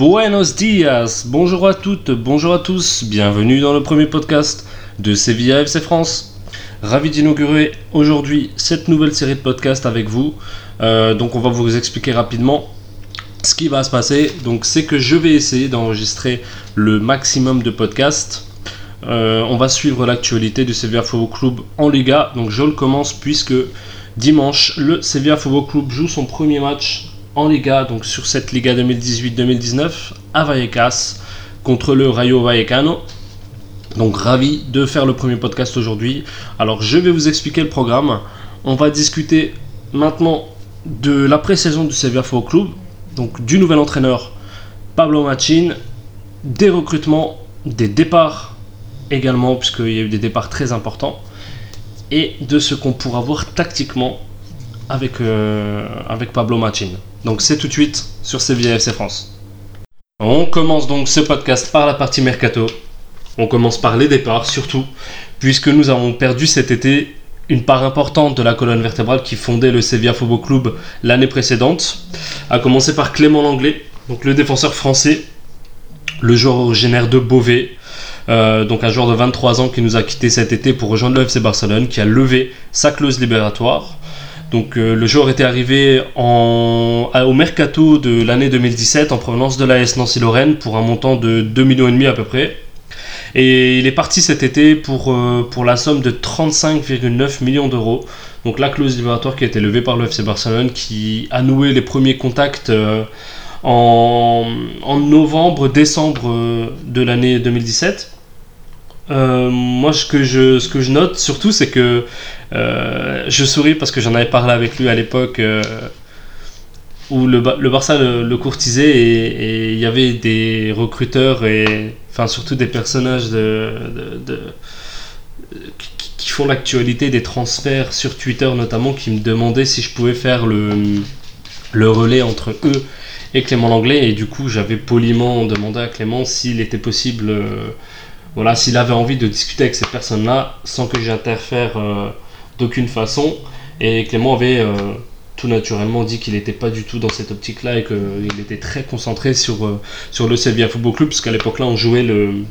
Buenos dias, bonjour à toutes, bonjour à tous, bienvenue dans le premier podcast de Sevilla FC France. Ravi d'inaugurer aujourd'hui cette nouvelle série de podcasts avec vous. Euh, donc on va vous expliquer rapidement ce qui va se passer. Donc c'est que je vais essayer d'enregistrer le maximum de podcasts. Euh, on va suivre l'actualité du Sevilla Football Club en Liga. Donc je le commence puisque dimanche le Sevilla Football Club joue son premier match en Liga, donc sur cette Liga 2018-2019 à Vallecas contre le Rayo Vallecano. Donc ravi de faire le premier podcast aujourd'hui. Alors je vais vous expliquer le programme. On va discuter maintenant de la pré-saison du Sevilla Football Club, donc du nouvel entraîneur Pablo Machin, des recrutements, des départs également, puisqu'il y a eu des départs très importants, et de ce qu'on pourra voir tactiquement avec, euh, avec Pablo Machin. Donc c'est tout de suite sur Sevilla FC France. On commence donc ce podcast par la partie mercato. On commence par les départs surtout, puisque nous avons perdu cet été une part importante de la colonne vertébrale qui fondait le Sevilla Football Club l'année précédente, à commencer par Clément Langlais, donc le défenseur français, le joueur originaire de Beauvais, euh, donc un joueur de 23 ans qui nous a quitté cet été pour rejoindre le FC Barcelone, qui a levé sa clause libératoire. Donc euh, le joueur était arrivé au mercato de l'année 2017 en provenance de l'AS Nancy-Lorraine pour un montant de 2,5 millions à peu près. Et il est parti cet été pour, euh, la somme de 35,9 millions d'euros. Donc la clause libératoire qui a été levée par le Barcelone qui a noué les premiers contacts euh, en, en novembre-décembre de l'année 2017. Euh, moi, ce que, je, note surtout, c'est que euh, je souris parce que j'en avais parlé avec lui à l'époque euh, où le, Barça le, courtisait et il y avait des recruteurs et enfin surtout des personnages qui, font l'actualité des transferts sur Twitter notamment qui me demandaient si je pouvais faire le, le relais entre eux et Clément Langlais. Et du coup j'avais poliment demandé à Clément s'il était possible voilà, s'il avait envie de discuter avec ces personnes-là sans que j'interfère euh, d'aucune façon. Et Clément avait euh, tout naturellement dit qu'il n'était pas du tout dans cette optique-là et qu'il était très concentré sur, euh, sur le Sevilla Football Club, puisqu'à l'époque-là, on jouait le,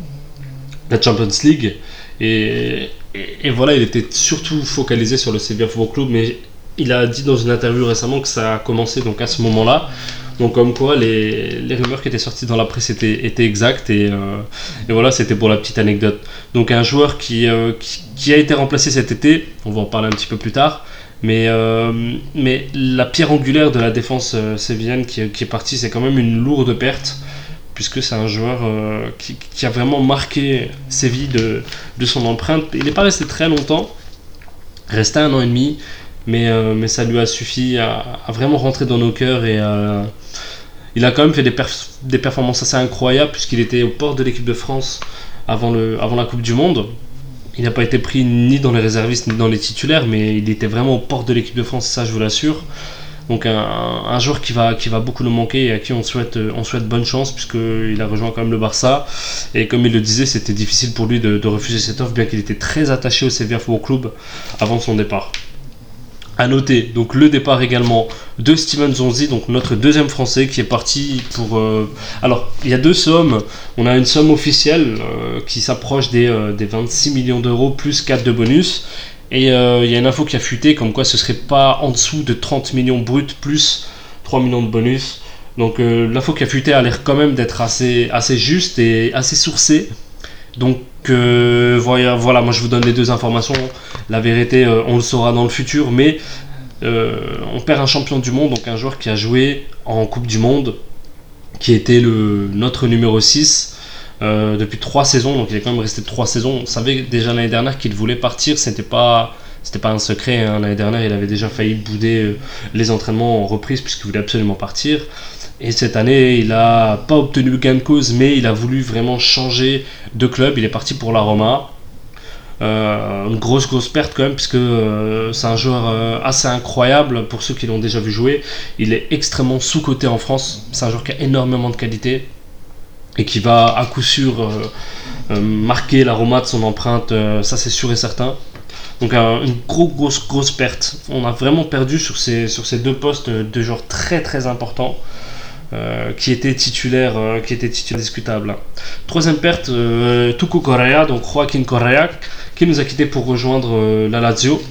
la Champions League. Et, et, voilà, il était surtout focalisé sur le Sevilla Football Club, mais il a dit dans une interview récemment que ça a commencé donc à ce moment-là. Donc comme quoi les, les, rumeurs qui étaient sorties dans la presse étaient, exactes et, euh, et voilà c'était pour la petite anecdote. Donc un joueur qui, euh, qui, a été remplacé cet été, on va en parler un petit peu plus tard, mais, euh, mais la pierre angulaire de la défense sévillane qui, qui, est partie c'est quand même une lourde perte puisque c'est un joueur qui, qui, a vraiment marqué Séville de, de son empreinte. Il n'est pas resté très longtemps, resté un an et demi, mais, mais ça lui a suffi à, vraiment rentrer dans nos cœurs et euh, il a quand même fait des, performances assez incroyables puisqu'il était au port de l'équipe de France avant, la Coupe du Monde. Il n'a pas été pris ni dans les réservistes ni dans les titulaires, mais il était vraiment au port de l'équipe de France, ça je vous l'assure. Donc un, joueur qui va, qui va beaucoup nous manquer et à qui on souhaite, on souhaite bonne chance puisqu'il a rejoint quand même le Barça. Et comme il le disait, c'était difficile pour lui de, de refuser cette offre bien qu'il était très attaché au Sevilla Football Club avant son départ. À noter donc le départ également de Steven Zonzi, donc notre deuxième français qui est parti pour. Euh, alors il y a deux sommes. On a une somme officielle euh, qui s'approche des, euh, des, 26 millions d'euros plus 4 de bonus. Et il y a une info qui a fuité comme quoi ce serait pas en dessous de 30 millions bruts plus 3 millions de bonus. Donc l'info qui a fuité a l'air quand même d'être assez, assez juste et assez sourcée. Donc voilà, voilà, moi je vous donne les deux informations. La vérité, euh, on le saura dans le futur, mais euh, on perd un champion du monde, donc un joueur qui a joué en Coupe du Monde, qui était notre numéro 6 euh, depuis trois saisons, donc il est quand même resté trois saisons. On savait déjà l'année dernière qu'il voulait partir, c'était pas. C'était pas un secret, hein. l'année dernière il avait déjà failli bouder les entraînements en reprise puisqu'il voulait absolument partir. Et cette année, il n'a pas obtenu gain de cause, mais il a voulu vraiment changer de club. Il est parti pour la Roma. Euh, une grosse, grosse perte quand même, puisque euh, c'est un joueur euh, assez incroyable pour ceux qui l'ont déjà vu jouer. Il est extrêmement sous-coté en France. C'est un joueur qui a énormément de qualité et qui va à coup sûr marquer la Roma de son empreinte. ça, c'est sûr et certain. Donc une grosse, grosse, grosse perte. On a vraiment perdu sur ces, sur ces deux postes de joueurs très, très importants. Qui était titulaire, qui était titulaire discutable. Troisième perte, Tuku Correa, donc Joaquin Correa, qui nous a quitté pour rejoindre la Lazio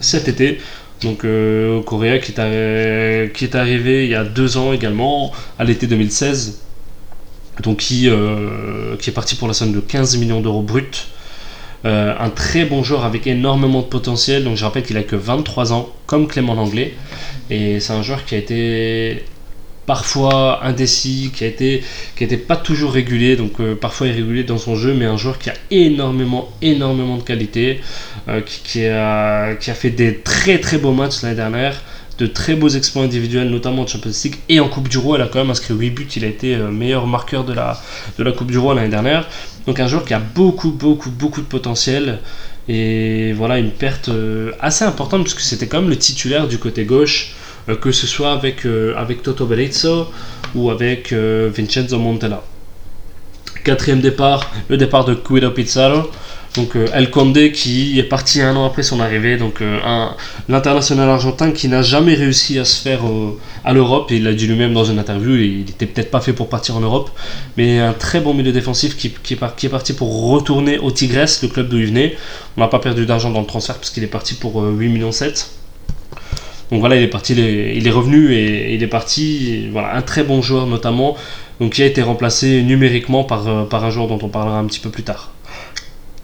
cet été. Donc Correa qui est, qui est arrivé il y a deux ans également, à l'été 2016 donc qui, euh, qui est parti pour la somme de 15 millions d'euros bruts. Euh, un très bon joueur avec énormément de potentiel. Donc je rappelle qu'il a que 23 ans, comme Clément Langlais. Et c'est un joueur qui a été parfois indécis, qui a été, qui était pas toujours régulier, donc euh, parfois irrégulier dans son jeu, mais un joueur qui a énormément, énormément de qualité, qui, qui, a, qui a fait des très très beaux matchs l'année dernière de très beaux exploits individuels, notamment en Champions League et en Coupe du Roi. Elle a quand même inscrit 8 buts. Il a été euh, meilleur marqueur de la, de la Coupe du Roi l'année dernière. Donc un joueur qui a beaucoup, beaucoup, beaucoup de potentiel. Et voilà, une perte euh, assez importante puisque c'était quand même le titulaire du côté gauche, euh, que ce soit avec, avec Toto Berizzo ou avec Vincenzo Montella. Quatrième départ, le départ de Guido Pizarro. Donc euh, El Conde qui est parti un an après son arrivée, donc euh, l'international argentin qui n'a jamais réussi à se faire euh, à l'Europe, il l'a dit lui-même dans une interview, il n'était peut-être pas fait pour partir en Europe, mais un très bon milieu défensif qui, est, parti pour retourner au Tigres, le club d'où il venait. On n'a pas perdu d'argent dans le transfert parce qu'il est parti pour 8 millions 7. Donc voilà, il est parti, il est, revenu et il est parti. un très bon joueur notamment, donc qui a été remplacé numériquement par, par un joueur dont on parlera un petit peu plus tard.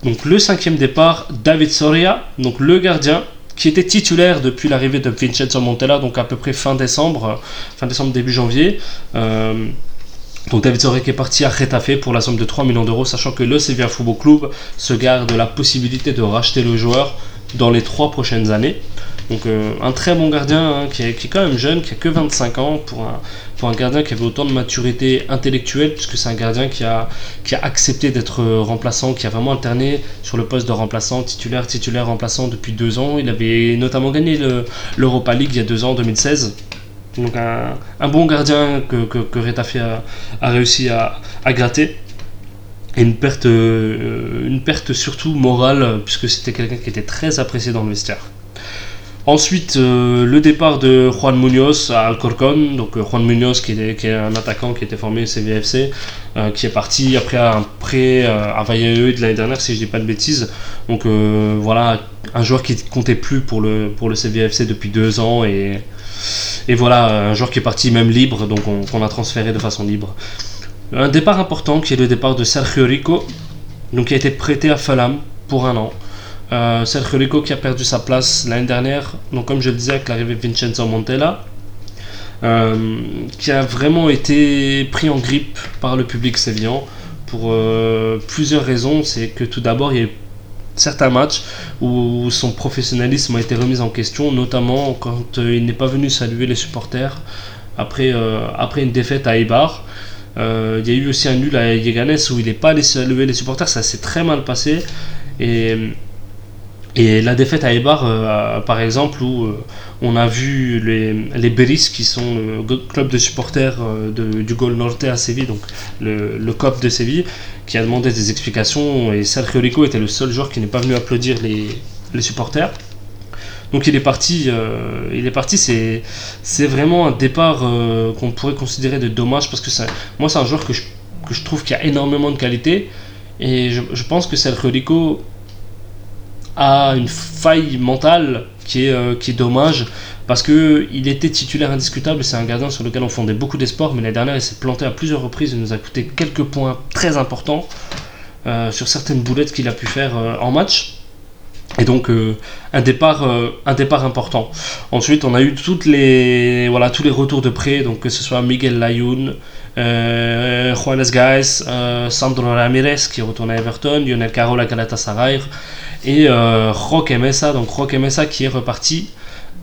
Donc le cinquième départ, David Soria, donc le gardien, qui était titulaire depuis l'arrivée de Vincenzo Montella, donc à peu près fin décembre, fin décembre, début janvier. Euh, donc David Soria qui est parti à Retafe pour la somme de 3 millions d'euros, sachant que le Sevilla Football Club se garde la possibilité de racheter le joueur dans les trois prochaines années. Donc euh, un très bon gardien hein, qui, est, quand même jeune, qui a que 25 ans pour un, pour un gardien qui avait autant de maturité intellectuelle, puisque c'est un gardien qui a, qui a accepté d'être euh, remplaçant, qui a vraiment alterné sur le poste de remplaçant, titulaire, titulaire, remplaçant depuis deux ans. Il avait notamment gagné l'Europa League il y a deux ans, en 2016. Donc un, un bon gardien que, que, Retafe a, a, réussi à, à gratter et une perte, euh, une perte surtout morale, puisque c'était quelqu'un qui était très apprécié dans le vestiaire. Ensuite, euh, le départ de Juan Munoz à Alcorcon. Donc, euh, Juan Munoz, qui est, un attaquant qui était formé au CVFC, euh, qui est parti après un prêt à Valladolid de l'année dernière, si je dis pas de bêtises. Donc, voilà, un joueur qui comptait plus pour le, pour CVFC depuis deux ans. Et, voilà, un joueur qui est parti même libre, donc on, a transféré de façon libre. Un départ important qui est le départ de Sergio Rico, qui a été prêté à Fulham pour un an. Euh, Sergio qui a perdu sa place l'année dernière, donc comme je le disais avec l'arrivée de Vincenzo Montella, euh, qui a vraiment été pris en grippe par le public sévillan pour euh, plusieurs raisons. C'est que tout d'abord, il y a eu certains matchs où son professionnalisme a été remis en question, notamment quand il n'est pas venu saluer les supporters après, après une défaite à Eibar. il y a eu aussi un nul à Yeganes où il n'est pas allé saluer les supporters, ça s'est très mal passé. Et et la défaite à Eibar, euh, par exemple, où euh, on a vu les, les Beris, qui sont le club de supporters euh, du Gol Norte à Séville, donc le, le COP de Séville, qui a demandé des explications. Et Sergio Rico était le seul joueur qui n'est pas venu applaudir les, les supporters. Donc il est parti, il est parti. C'est, c'est vraiment un départ qu'on pourrait considérer de dommage parce que ça, moi c'est un joueur que je, que je trouve qui a énormément de qualité et je, pense que Sergio Rico a une faille mentale qui est, euh, qui est dommage parce qu'il était titulaire indiscutable. C'est un gardien sur lequel on fondait beaucoup d'espoir, mais l'année dernière il s'est planté à plusieurs reprises. Il nous a coûté quelques points très importants euh, sur certaines boulettes qu'il a pu faire euh, en match. Et donc un, départ, un départ important. Ensuite, on a eu toutes les, voilà, tous les retours de prêt, donc que ce soit Miguel Layun, Juanes Gaes, Sandro Ramirez qui retourne à Everton, Lionel Carroll à Galatasaray, et euh, Roque Mesa, donc Roque Mesa qui est reparti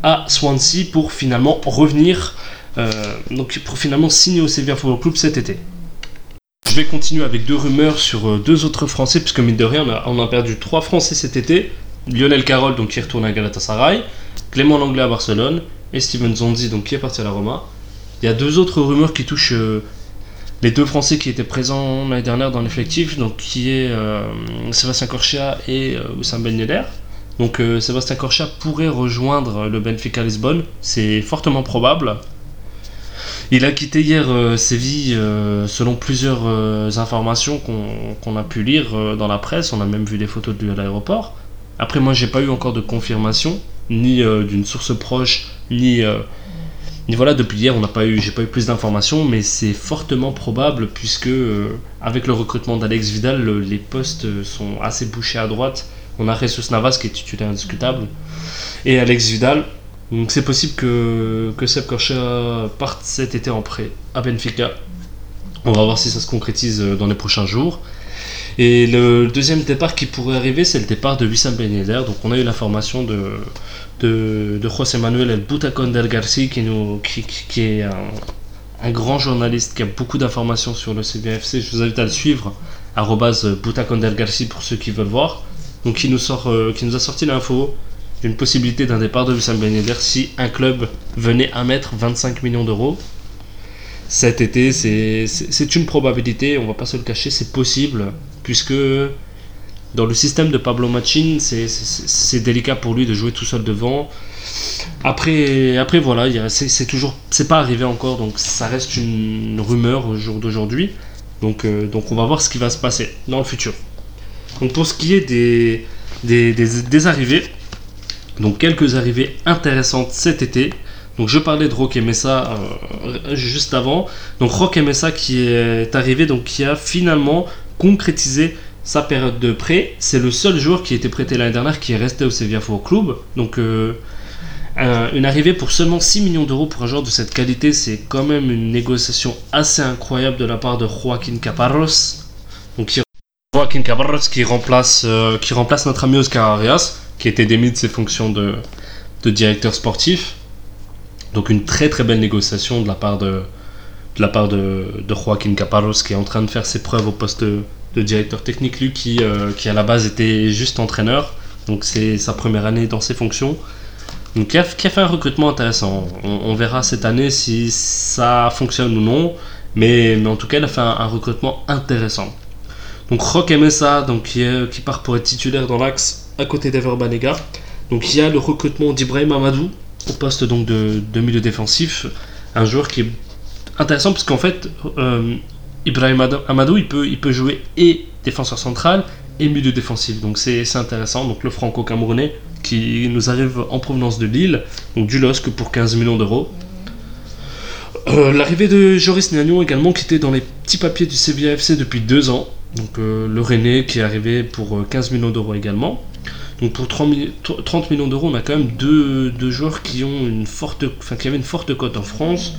à Swansea pour finalement revenir, euh, donc pour finalement signer au Sevilla Football Club cet été. Je vais continuer avec deux rumeurs sur euh, deux autres Français, puisque mine de rien, on a, perdu trois Français cet été. Lionel Carroll, donc, qui retourne à Galatasaray, Clément Langlais à Barcelone, et Steven Zonzi, donc, qui est parti à la Roma. Il y a deux autres rumeurs qui touchent les deux Français qui étaient présents l'année dernière dans l'effectif, donc qui est euh, Sébastien Corchia et euh, Oussam Ben. Donc euh, Sébastien Corchia pourrait rejoindre le Benfica Lisbonne, c'est fortement probable. Il a quitté hier euh, Séville selon plusieurs informations qu'on a pu lire dans la presse. On a même vu des photos de lui à l'aéroport. Après, moi, j'ai pas eu encore de confirmation, ni d'une source proche, ni, voilà. Depuis hier, on n'a pas eu, j'ai pas eu plus d'informations, mais c'est fortement probable puisque euh, avec le recrutement d'Alex Vidal, le- les postes euh, sont assez bouchés à droite. On a Jesus Navas qui est titulaire indiscutable et Alex Vidal. Donc c'est possible que, que Seb Korcha parte cet été en prêt à Benfica. On va voir si ça se concrétise euh, dans les prochains jours. Et le deuxième départ qui pourrait arriver, c'est le départ de Wissam Ben. Donc on a eu l'information de, de, José Manuel El Butacon del Garci, qui, est un, grand journaliste qui a beaucoup d'informations sur le CBFC. Je vous invite à le suivre, Butacon del Garci pour ceux qui veulent voir. Donc qui nous, sort, euh, qui nous a sorti l'info d'une possibilité d'un départ de Wissam Ben si un club venait à mettre 25 millions d'euros cet été. C'est une probabilité, on va pas se le cacher, c'est possible, puisque dans le système de Pablo Machin, c'est- délicat pour lui de jouer tout seul devant. Après, après voilà, c'est toujours, c'est pas arrivé encore, donc ça reste une rumeur au jour d'aujourd'hui. Donc, euh, donc on va voir ce qui va se passer dans le futur. Donc pour ce qui est des, des, des- arrivées, donc quelques arrivées intéressantes cet été. Donc je parlais de Roque Messa euh, juste avant. Donc Roque Messa qui est arrivé, donc qui a finalement concrétisé sa période de prêt. C'est le seul joueur qui été prêté l'année dernière qui est resté au Sevilla Football Club. Donc euh, un- une arrivée pour seulement 6 millions d'euros pour un joueur de cette qualité, c'est quand même une négociation assez incroyable de la part de Joaquin Caparros. Donc qui Joaquin Caparros qui remplace, euh, qui remplace notre ami Oscar Arias, qui était démis de ses fonctions de, de directeur sportif. Donc une très très belle négociation de la part de, de, la part de, de Joaquin Caparros qui est en train de faire ses preuves au poste de, directeur technique, lui qui, euh, qui à la base était juste entraîneur. Donc c'est sa première année dans ses fonctions. Donc qui a, fait un recrutement intéressant. On, verra cette année si ça fonctionne ou non. Mais, mais en tout cas, il a fait un, un recrutement intéressant. Donc Roque Messa, donc, qui part pour être titulaire dans l'axe à côté d'Ever Banega. Donc il y a le recrutement d'Ibrahim Amadou au poste donc de, de milieu défensif. Un joueur qui est intéressant parce qu'en fait, euh, Ibrahim Ad- Amadou, il peut, il peut jouer et défenseur central et milieu défensif. Donc c'est intéressant. Donc le franco-camerounais qui nous arrive en provenance de Lille, donc du LOSC pour 15 millions d'euros. Euh, L'arrivée de Joris Nagnon également qui était dans les petits papiers du Sevilla FC depuis deux ans. Donc euh, le René qui est arrivé pour euh, 15 millions d'euros également. Donc pour 30 mi- 30 millions d'euros, on a quand même deux, deux joueurs qui ont une forte, enfin qui avaient une forte cote en France.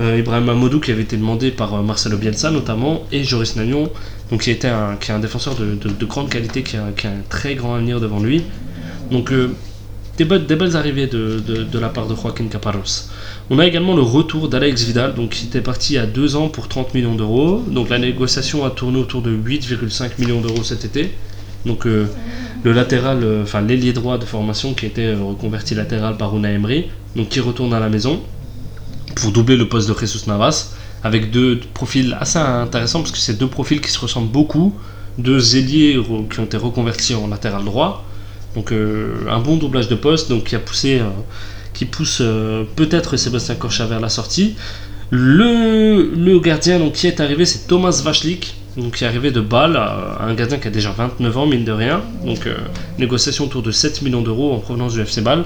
Euh, Ibrahim Amadou qui avait été demandé par euh, Marcelo Bielsa notamment et Joris Nagnon, donc qui était un, qui est un défenseur de, de- de grande qualité, qui a, un très grand avenir devant lui. Donc euh, des, be- des belles arrivées de, de- la part de Joaquin Caparros. On a également le retour d'Alex Vidal, donc qui était parti à deux ans pour 30 millions d'euros. Donc la négociation a tourné autour de 8,5 millions d'euros cet été. Donc le latéral, enfin l'ailier droit de formation qui euh, reconverti latéral par Una Emery, donc qui retourne à la maison pour doubler le poste de Jesus Navas, avec deux profils assez intéressants parce que c'est deux profils qui se ressemblent beaucoup, deux ailiers qui ont été reconvertis en latéral droit. Donc euh, un bon doublage de poste, donc qui a poussé, euh, qui pousse euh, peut-être Sébastien Corcha vers la sortie. Le, le gardien donc, qui est arrivé, c'est Thomas Vachlik, donc qui est arrivé de Bâle, un gardien qui a déjà 29 ans, mine de rien. Donc négociation autour de 7 millions d'euros en provenance du FC Bâle.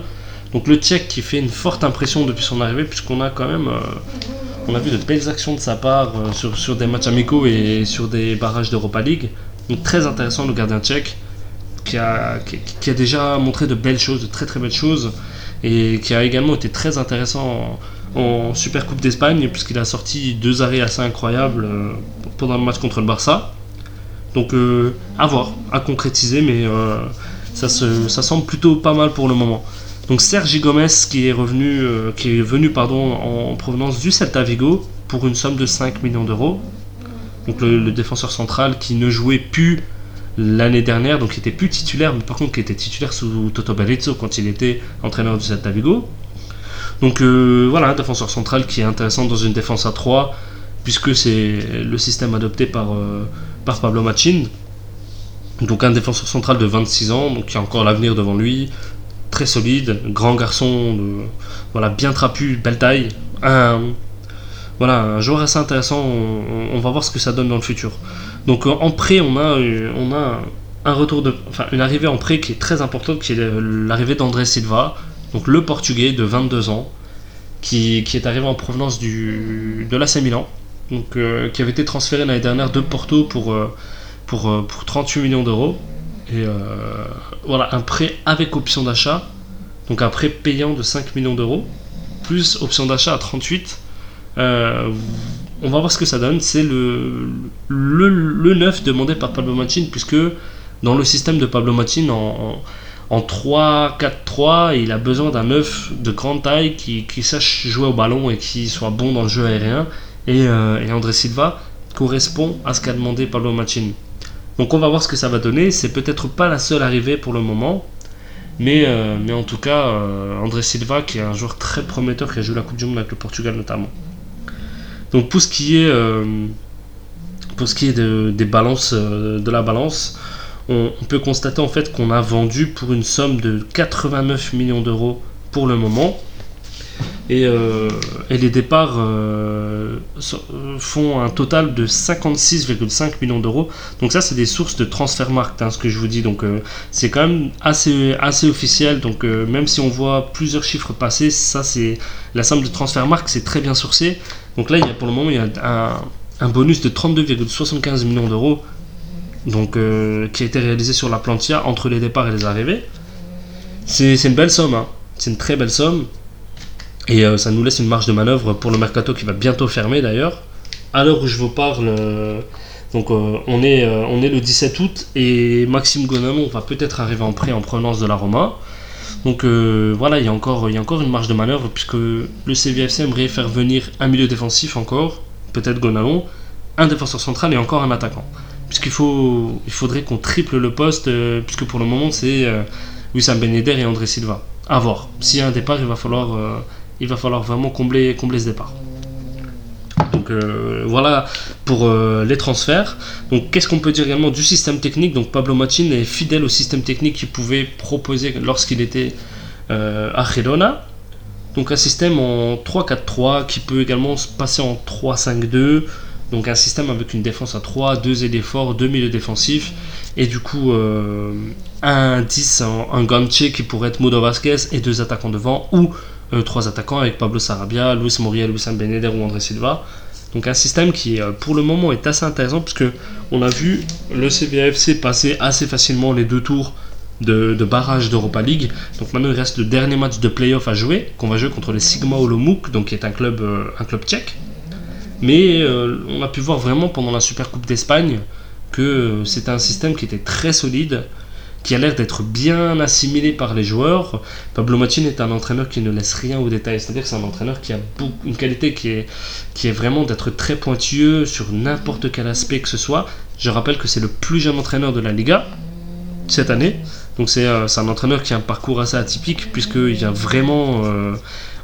Donc le Tchèque qui fait une forte impression depuis son arrivée, puisqu'on a quand même, euh, on a vu de belles actions de sa part euh, sur, sur des matchs amicaux et sur des barrages d'Europa League. Donc très intéressant le gardien tchèque, qui a, qui, a déjà montré de belles choses, de très très belles choses, et qui a également été très intéressant en, Super Coupe d'Espagne, puisqu'il a sorti deux arrêts assez incroyables euh, pendant le match contre le Barça. Donc à voir, à concrétiser, mais ça, se, ça semble plutôt pas mal pour le moment. Donc Sergi Gomez qui est revenu, euh, venu en provenance du Celta Vigo pour une somme de 5 millions d'euros. Donc le, défenseur central qui ne jouait plus l'année dernière, donc qui était plus titulaire, mais par contre qui était titulaire sous Toto Berizzo quand il était entraîneur du Celta Vigo. Donc euh, voilà, un défenseur central qui est intéressant dans une défense à 3, puisque c'est le système adopté par, euh, par Pablo Machin. Donc un défenseur central de 26 ans, donc qui a encore l'avenir devant lui, très solide, grand garçon, voilà, bien trapu, belle taille, un, voilà, un joueur assez intéressant. On, va voir ce que ça donne dans le futur. Donc en prêt, on a, on a un retour de, enfin une arrivée en prêt qui est très importante, qui est l'arrivée d'André Silva, donc le Portugais de 22 ans, qui, est arrivé en provenance du, de l'AC Milan, donc euh, qui avait été transféré l'année dernière de Porto pour, euh, pour, euh, pour 38 millions d'euros. Et voilà, un prêt avec option d'achat, donc un prêt payant de 5 millions d'euros, plus option d'achat à 38. on va voir ce que ça donne. C'est le, le, le, neuf demandé par Pablo Machin, puisque dans le système de Pablo Machin, en, en, 3-4-3, il a besoin d'un neuf de grande taille qui, sache jouer au ballon et qui soit bon dans le jeu aérien. Et, euh, André Silva correspond à ce qu'a demandé Pablo Machin. Donc on va voir ce que ça va donner. C'est peut-être pas la seule arrivée pour le moment. Mais, euh, en tout cas, euh, André Silva, qui est un joueur très prometteur, qui a joué la Coupe du Monde avec le Portugal notamment. Donc pour ce qui est, qui est des balances, de la balance, on, peut constater en fait qu'on a vendu pour une somme de 89 millions d'euros pour le moment. Et, euh, les départs euh, font un total de 56,5 millions d'euros. Donc ça, c'est des sources de transfert hein, ce que je vous dis. Donc euh, c'est quand même assez, assez officiel. Donc même si on voit plusieurs chiffres passer, ça c'est la somme de transfert c'est très bien sourcé. Donc là, pour le moment, il y a un, bonus de 32,75 millions d'euros donc, euh, qui a été réalisé sur la Plantia entre les départs et les arrivées. C'est une belle somme, hein. c'est une très belle somme. Et euh, ça nous laisse une marge de manœuvre pour le mercato qui va bientôt fermer d'ailleurs. À l'heure où je vous parle, euh, donc, on, est, le 17 août et Maxime Gonamon va peut-être arriver en prêt en provenance de la Roma. Donc voilà, il y, a encore, y a encore une marge de manœuvre puisque le CVFC aimerait faire venir un milieu défensif encore, peut-être Gonalon, un défenseur central et encore un attaquant puisqu'il il faudrait qu'on triple le poste, euh, puisque pour le moment c'est euh, Wissam Ben et André Silva. À voir. S'il y a un départ, il va falloir, euh, il va falloir vraiment combler, ce départ. Donc voilà pour les transferts. Donc qu'est-ce qu'on peut dire également du système technique? Donc Pablo Machin est fidèle au système technique qu'il pouvait proposer lorsqu'il était à Girona. Donc un système en 3-4-3 qui peut également se passer en 3-5-2 donc un système avec une défense à 3, 2 ailiers forts, 2 milieux défensifs, et du coup euh, un 10, un, un ganche qui pourrait être Modo Vasquez et deux attaquants devant, ou euh, trois attaquants avec Pablo Sarabia, Luis Moriel, Luis Beneder ou André Silva. Donc un système qui euh, pour le moment est assez intéressant puisque on a vu le CBFC passer assez facilement les deux tours de, barrage d'Europa League. Donc maintenant il reste le dernier match de playoff à jouer, qu'on va jouer contre les Sigma Olomouc, donc qui est un club, un club tchèque. Mais euh, on a pu voir vraiment pendant la Super Coupe d'Espagne que c'était un système qui était très solide, qui a l'air d'être bien assimilé par les joueurs. Pablo Machin est un entraîneur qui ne laisse rien au détail, c'est-à-dire que c'est un entraîneur qui a une qualité qui est, vraiment d'être très pointueux sur n'importe quel aspect que ce soit. Je rappelle que c'est le plus jeune entraîneur de la Liga cette année. Donc c'est euh, un entraîneur qui a un parcours assez atypique puisqu'il y a vraiment, euh,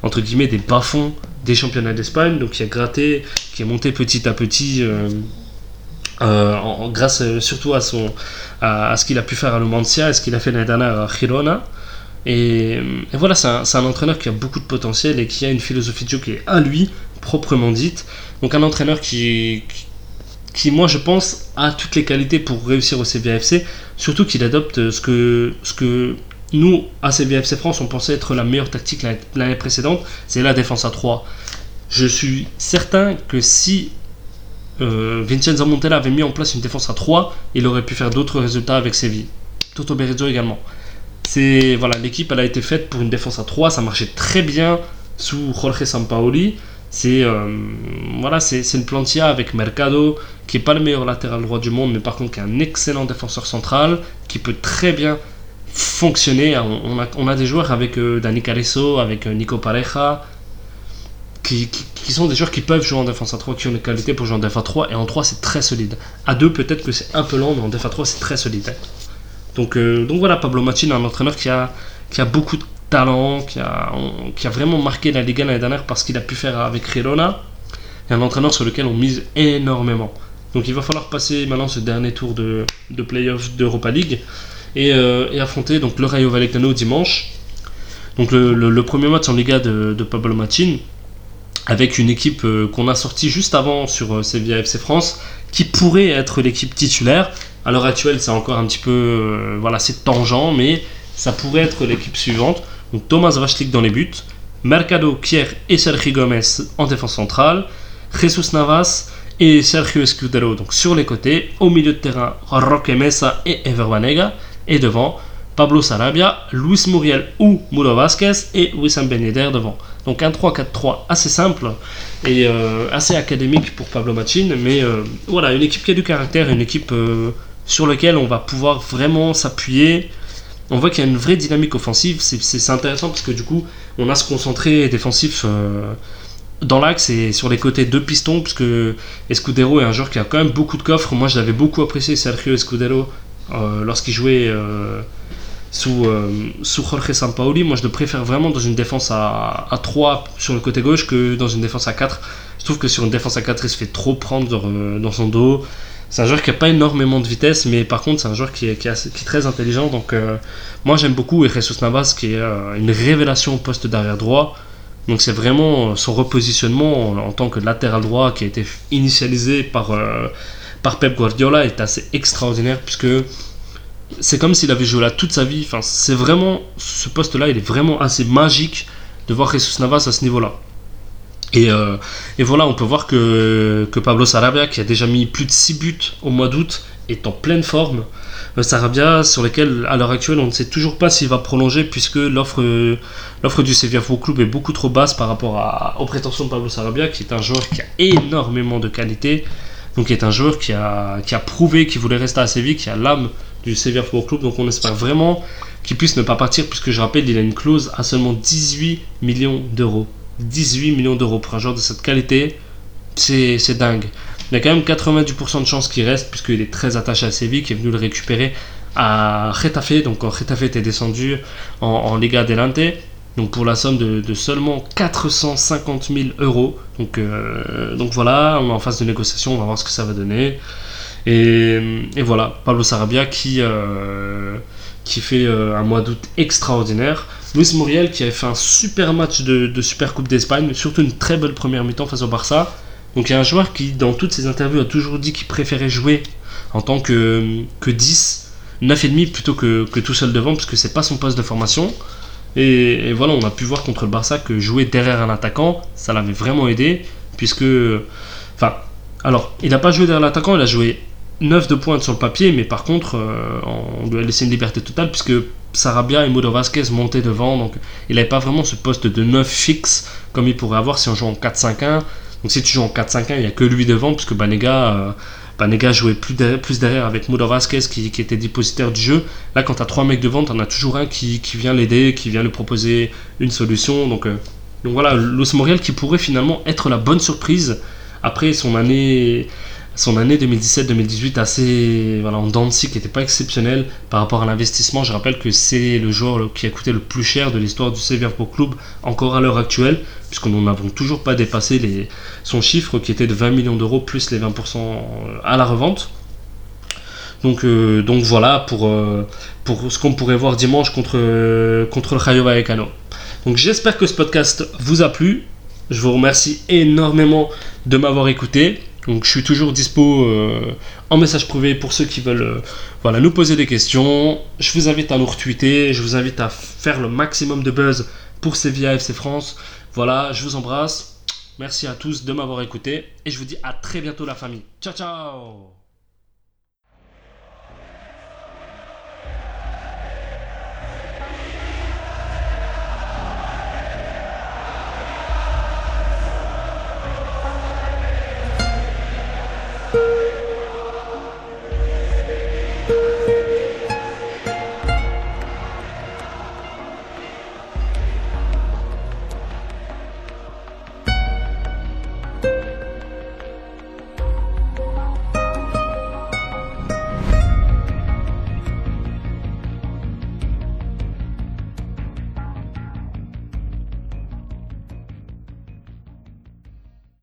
entre guillemets, des bas-fonds des championnats d'Espagne, donc qui a gratté, qui est monté petit à petit. Euh, euh, grâce euh, surtout à, son, à, ce qu'il a pu faire à Numancia et ce qu'il a fait l'année dernière à Girona. Et, voilà, c'est un, un, entraîneur qui a beaucoup de potentiel et qui a une philosophie de jeu qui est à lui, proprement dite. Donc un entraîneur qui, qui, qui, moi je pense, a toutes les qualités pour réussir au CVFC, surtout qu'il adopte ce que, ce que nous, à CVFC France, on pensait être la meilleure tactique l'année précédente, c'est la défense à 3. Je suis certain que si euh, Vincenzo Montella avait mis en place une défense à 3, il aurait pu faire d'autres résultats avec Séville. Toto Berizzo également. C'est voilà, l'équipe elle a été faite pour une défense à 3, ça marchait très bien sous Jorge Sampaoli. C'est euh, voilà, c'est une Plantia avec Mercado qui est pas le meilleur latéral droit du monde, mais par contre qui est un excellent défenseur central qui peut très bien fonctionner. On, a, on a, des joueurs avec euh, Dani Caresso, avec euh, Nico Pareja, qui, sont des joueurs qui peuvent jouer en défense à 3, qui ont des qualités pour jouer en défense à 3, et en 3 c'est très solide. À 2 peut-être que c'est un peu lent, mais en défense à 3 c'est très solide. Donc, euh, donc voilà, Pablo Machin, un entraîneur qui a, qui a beaucoup de talent, qui a, qui a vraiment marqué la Liga l'année dernière parce qu'il a pu faire avec Girona, et un entraîneur sur lequel on mise énormément. Donc il va falloir passer maintenant ce dernier tour de, de playoff d'Europa League. Euh, et, affronter donc le Rayo Vallecano dimanche. Donc le, premier match en Liga de, Pablo Machin. Avec une équipe qu'on a sortie juste avant sur Sevilla FC France, qui pourrait être l'équipe titulaire. À l'heure actuelle, c'est encore un petit peu, voilà, c'est tangent, mais ça pourrait être l'équipe suivante. Donc Thomas Vachlik dans les buts, Mercado, Kier et Sergio Gomez en défense centrale, Jesus Navas et Sergio Escudero sur les côtés, au milieu de terrain Roque Mesa et Ever Banega, et devant Pablo Sarabia, Luis Muriel ou Mulo Vasquez et Wissam Ben devant. Donc un 3-4-3 assez simple et euh, assez académique pour Pablo Machin, mais euh, voilà, une équipe qui a du caractère, une équipe euh, sur laquelle on va pouvoir vraiment s'appuyer on voit qu'il y a une vraie dynamique offensive. C'est intéressant parce que du coup, on a ce concentré défensif dans l'axe et sur les côtés deux pistons, puisque Escudero est un joueur qui a quand même beaucoup de coffres. Moi, je l'avais beaucoup apprécié, Sergio Escudero, lorsqu'il jouait euh, sous, Jorge Sampaoli. Moi, je le préfère vraiment dans une défense à, à 3 sur le côté gauche que dans une défense à 4. Je trouve que sur une défense à 4, il se fait trop prendre dans son dos. C'est un joueur qui n'a pas énormément de vitesse, mais par contre, c'est un joueur qui est, qui est, très intelligent. Donc, euh, moi, j'aime beaucoup. Et Jesus Navas, qui est euh, une révélation au poste d'arrière droit. Donc, c'est vraiment son repositionnement en, tant que latéral droit qui a été initialisé par, euh, par Pep Guardiola est assez extraordinaire, puisque c'est comme s'il avait joué là toute sa vie. Enfin, c'est vraiment, ce poste-là, il est vraiment assez magique de voir Jesus Navas à ce niveau-là. Euh, et, voilà, on peut voir que, Pablo Sarabia, qui a déjà mis plus de 6 buts au mois d'août, est en pleine forme. Euh, Sarabia, sur lequel à l'heure actuelle on ne sait toujours pas s'il va prolonger, puisque l'offre, du Sevilla Football Club est beaucoup trop basse par rapport aux prétentions de Pablo Sarabia, qui est un joueur qui a énormément de qualité, donc qui est un joueur qui a, qui a prouvé qu'il voulait rester à Séville, qui a l'âme du Sevilla Football Club, donc on espère vraiment qu'il puisse ne pas partir, puisque je rappelle, il a une clause à seulement 18 millions d'euros. 18 millions d'euros pour un joueur de cette qualité, c'est dingue. Il y a quand même 90% de chances qu'il reste, puisqu'il est très attaché à Séville, qui est venu le récupérer à Retafe. Donc, Retafe était descendu en, Liga Adelante, donc pour la somme de, seulement 450 000 euros. Donc, euh, donc voilà, on est en phase de négociation, on va voir ce que ça va donner. Et, voilà, Pablo Sarabia qui, euh, qui fait euh, un mois d'août extraordinaire. Luis Muriel qui avait fait un super match de, Super Coupe d'Espagne, surtout une très belle première mi-temps face au Barça. Donc il y a un joueur qui, dans toutes ses interviews, a toujours dit qu'il préférait jouer en tant que, que 10, 9,5 plutôt que, que tout seul devant, parce que c'est pas son poste de formation. Et, voilà, on a pu voir contre le Barça que jouer derrière un attaquant, ça l'avait vraiment aidé, puisque. Enfin, alors, il n'a pas joué derrière l'attaquant, il a joué 9 de pointe sur le papier, mais par contre, euh, on lui a laissé une liberté totale, puisque Sarabia et Mudo Vasquez montaient devant, donc il n'avait pas vraiment ce poste de 9 fixe comme il pourrait avoir si on joue en 4-5-1. Donc si tu joues en 4-5-1, il n'y a que lui devant, puisque Banega, euh, Banega jouait plus derrière, avec Mudo Vasquez qui, était dépositaire du jeu. Là, quand tu as trois mecs devant, tu en as toujours un qui, vient l'aider, qui vient lui proposer une solution. Donc, euh, donc voilà, Los Moriel qui pourrait finalement être la bonne surprise après son année son année 2017-2018 assez voilà, en dents qui n'était pas exceptionnelle par rapport à l'investissement. Je rappelle que c'est le joueur qui a coûté le plus cher de l'histoire du Pro Club encore à l'heure actuelle, puisqu'on n'avons toujours pas dépassé les, son chiffre qui était de 20 millions d'euros plus les 20% à la revente. Donc, euh, donc voilà pour, euh, pour ce qu'on pourrait voir dimanche contre, contre le Rayo Vallecano. Donc j'espère que ce podcast vous a plu. Je vous remercie énormément de m'avoir écouté. Donc je suis toujours dispo euh, en message privé pour ceux qui veulent euh, voilà, nous poser des questions. Je vous invite à nous retweeter, je vous invite à faire le maximum de buzz pour Sevilla FC France. Voilà, je vous embrasse. Merci à tous de m'avoir écouté et je vous dis à très bientôt la famille. Ciao ciao